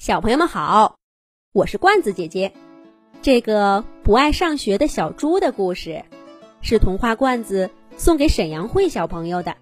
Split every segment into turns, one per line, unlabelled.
小朋友们好，我是罐子姐姐。这个不爱上学的小猪的故事，是童话罐子送给沈阳慧小朋友的。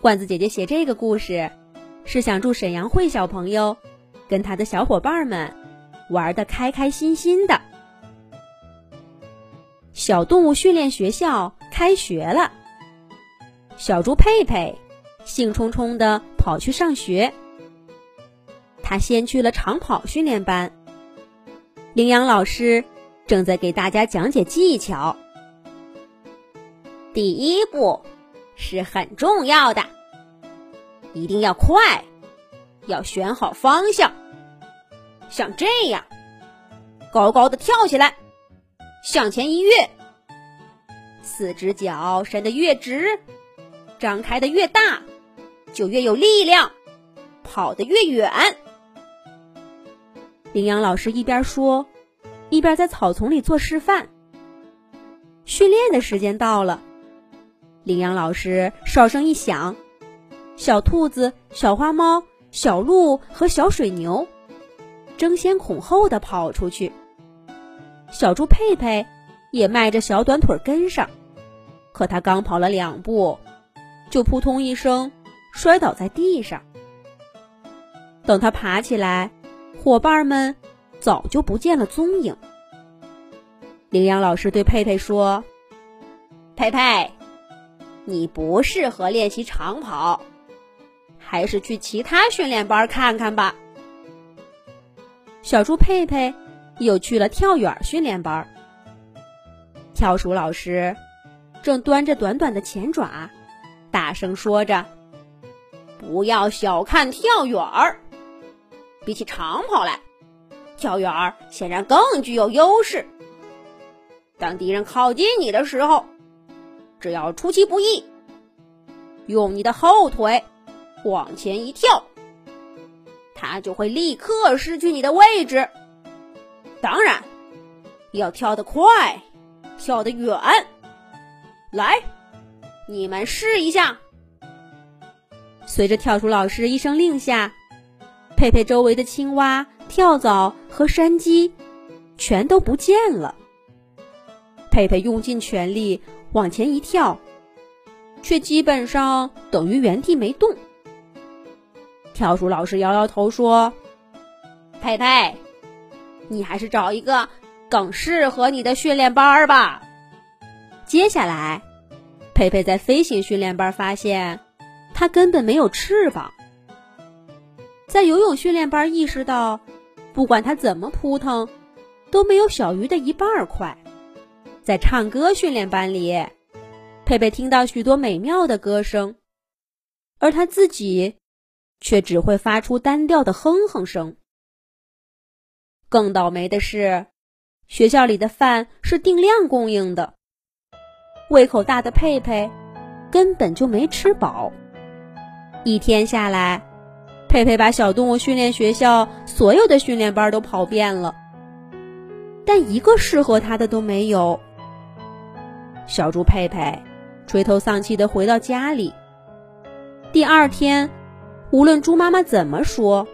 罐子姐姐写这个故事，是想祝沈阳慧小朋友跟他的小伙伴们玩的开开心心的。小动物训练学校开学了，小猪佩佩兴冲冲的跑去上学。他先去了长跑训练班，羚羊老师正在给大家讲解技巧。
第一步是很重要的，一定要快，要选好方向，像这样，高高的跳起来，向前一跃，四只脚伸得越直，张开的越大，就越有力量，跑得越远。
羚羊老师一边说，一边在草丛里做示范。训练的时间到了，羚羊老师哨声一响，小兔子、小花猫、小鹿和小水牛争先恐后的跑出去。小猪佩佩也迈着小短腿跟上，可他刚跑了两步，就扑通一声摔倒在地上。等他爬起来。伙伴们早就不见了踪影。羚羊老师对佩佩说：“
佩佩，你不适合练习长跑，还是去其他训练班看看吧。”
小猪佩佩又去了跳远训练班。跳鼠老师正端着短短的前爪，大声说着：“
不要小看跳远儿。”比起长跑来，跳远儿显然更具有优势。当敌人靠近你的时候，只要出其不意，用你的后腿往前一跳，他就会立刻失去你的位置。当然，要跳得快，跳得远。来，你们试一下。
随着跳鼠老师一声令下。佩佩周围的青蛙、跳蚤和山鸡全都不见了。佩佩用尽全力往前一跳，却基本上等于原地没动。跳鼠老师摇摇头说：“
佩佩，你还是找一个更适合你的训练班吧。”
接下来，佩佩在飞行训练班发现，它根本没有翅膀。在游泳训练班意识到，不管他怎么扑腾，都没有小鱼的一半快。在唱歌训练班里，佩佩听到许多美妙的歌声，而他自己却只会发出单调的哼哼声。更倒霉的是，学校里的饭是定量供应的，胃口大的佩佩根本就没吃饱。一天下来。佩佩把小动物训练学校所有的训练班都跑遍了，但一个适合他的都没有。小猪佩佩垂头丧气的回到家里。第二天，无论猪妈妈怎么说，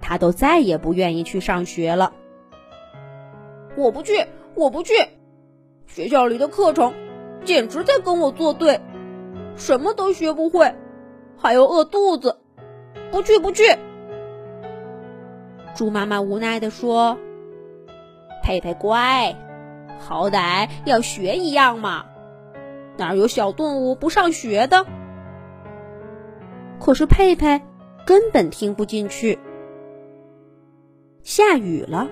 他都再也不愿意去上学了。
我不去，我不去！学校里的课程简直在跟我作对，什么都学不会，还要饿肚子。不去不去！
猪妈妈无奈的说：“
佩佩乖，好歹要学一样嘛，哪有小动物不上学的？”
可是佩佩根本听不进去。下雨了，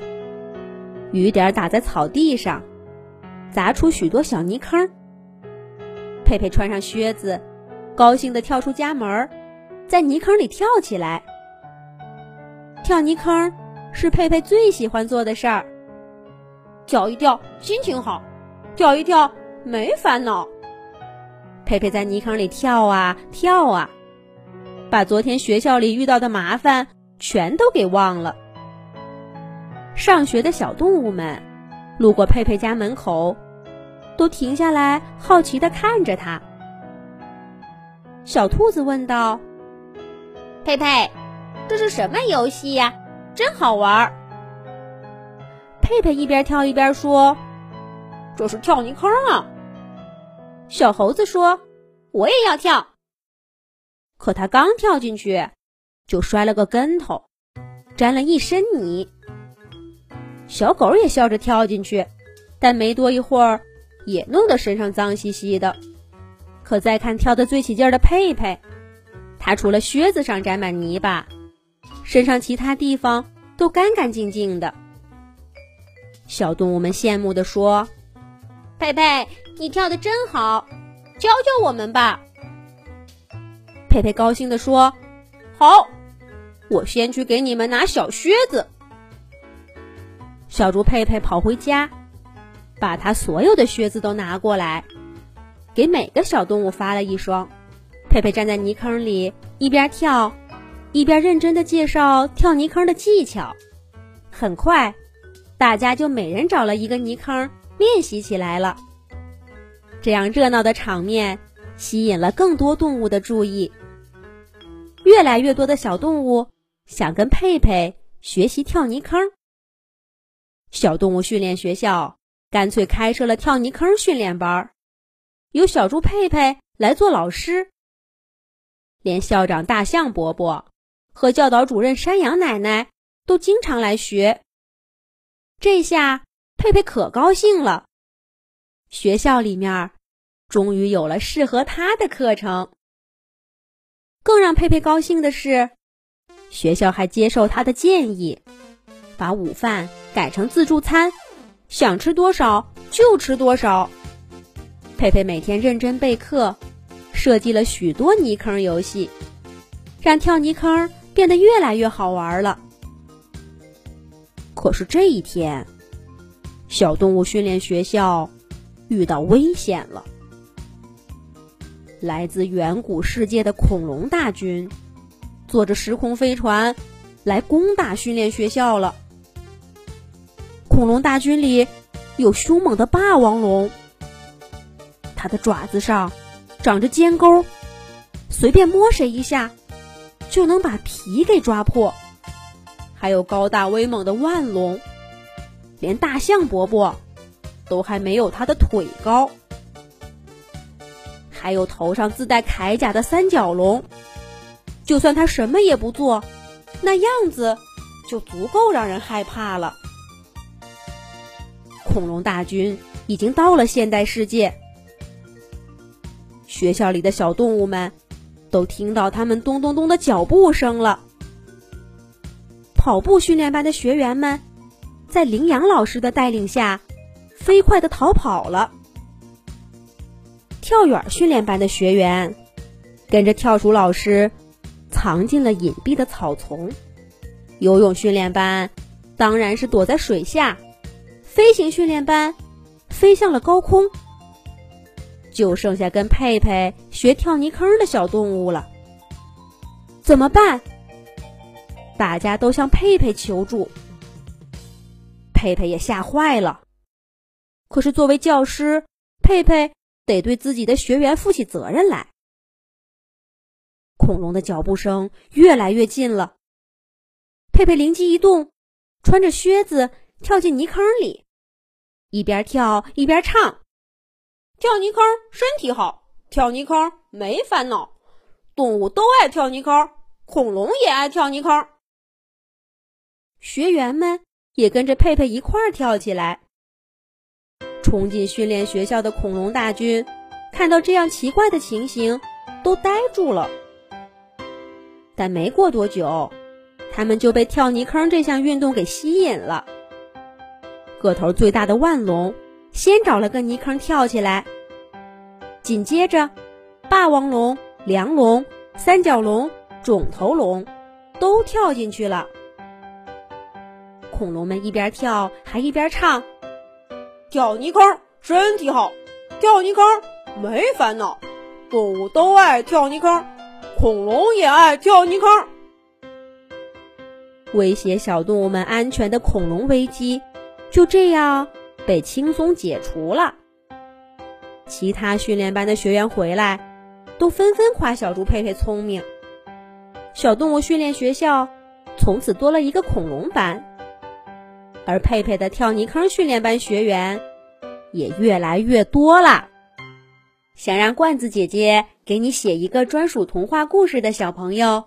雨点打在草地上，砸出许多小泥坑。佩佩穿上靴子，高兴的跳出家门在泥坑里跳起来，跳泥坑是佩佩最喜欢做的事儿。
跳一跳心情好，跳一跳没烦恼。
佩佩在泥坑里跳啊跳啊，把昨天学校里遇到的麻烦全都给忘了。上学的小动物们路过佩佩家门口，都停下来好奇的看着他。小兔子问道。
佩佩，这是什么游戏呀？真好玩儿。
佩佩一边跳一边说：“
这是跳泥坑啊！”
小猴子说：“
我也要跳。”
可他刚跳进去，就摔了个跟头，沾了一身泥。小狗也笑着跳进去，但没多一会儿，也弄得身上脏兮兮的。可再看跳得最起劲的佩佩，他除了靴子上沾满泥巴，身上其他地方都干干净净的。小动物们羡慕地说：“
佩佩，你跳得真好，教教我们吧。”
佩佩高兴地说：“
好，我先去给你们拿小靴子。”
小猪佩佩跑回家，把他所有的靴子都拿过来，给每个小动物发了一双。佩佩站在泥坑里，一边跳，一边认真的介绍跳泥坑的技巧。很快，大家就每人找了一个泥坑练习起来了。这样热闹的场面吸引了更多动物的注意。越来越多的小动物想跟佩佩学习跳泥坑。小动物训练学校干脆开设了跳泥坑训练班，由小猪佩佩来做老师。连校长大象伯伯和教导主任山羊奶奶都经常来学。这下佩佩可高兴了，学校里面终于有了适合他的课程。更让佩佩高兴的是，学校还接受他的建议，把午饭改成自助餐，想吃多少就吃多少。佩佩每天认真备课，设计了许多泥坑游戏，让跳泥坑变得越来越好玩了。可是这一天，小动物训练学校遇到危险了。来自远古世界的恐龙大军，坐着时空飞船来攻打训练学校了。恐龙大军里有凶猛的霸王龙，它的爪子上长着尖钩，随便摸谁一下就能把皮给抓破。还有高大威猛的腕龙，连大象伯伯都还没有它的腿高。还有头上自带铠甲的三角龙，就算他什么也不做，那样子就足够让人害怕了。恐龙大军已经到了现代世界，学校里的小动物们都听到他们咚咚咚的脚步声了。跑步训练班的学员们在羚羊老师的带领下，飞快的逃跑了。跳远训练班的学员跟着跳鼠老师藏进了隐蔽的草丛，游泳训练班当然是躲在水下，飞行训练班飞向了高空，就剩下跟佩佩学跳泥坑的小动物了。怎么办？大家都向佩佩求助，佩佩也吓坏了。可是作为教师，佩佩。得对自己的学员负起责任来。恐龙的脚步声越来越近了，佩佩灵机一动，穿着靴子跳进泥坑里，一边跳一边唱：“
跳泥坑身体好，跳泥坑没烦恼，动物都爱跳泥坑，恐龙也爱跳泥坑。”
学员们也跟着佩佩一块儿跳起来。冲进训练学校的恐龙大军，看到这样奇怪的情形，都呆住了。但没过多久，他们就被跳泥坑这项运动给吸引了。个头最大的腕龙先找了个泥坑跳起来，紧接着，霸王龙、梁龙、三角龙、肿头龙都跳进去了。恐龙们一边跳还一边唱。
跳泥坑身体好，跳泥坑没烦恼，动物都爱跳泥坑，恐龙也爱跳泥坑。
威胁小动物们安全的恐龙危机就这样被轻松解除了。其他训练班的学员回来，都纷纷夸小猪佩佩聪明。小动物训练学校从此多了一个恐龙班，而佩佩的跳泥坑训练班学员也越来越多了。想让罐子姐姐给你写一个专属童话故事的小朋友，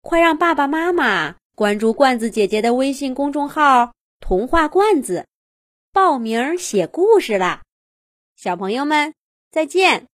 快让爸爸妈妈关注罐子姐姐的微信公众号“童话罐子”，报名写故事啦！小朋友们，再见。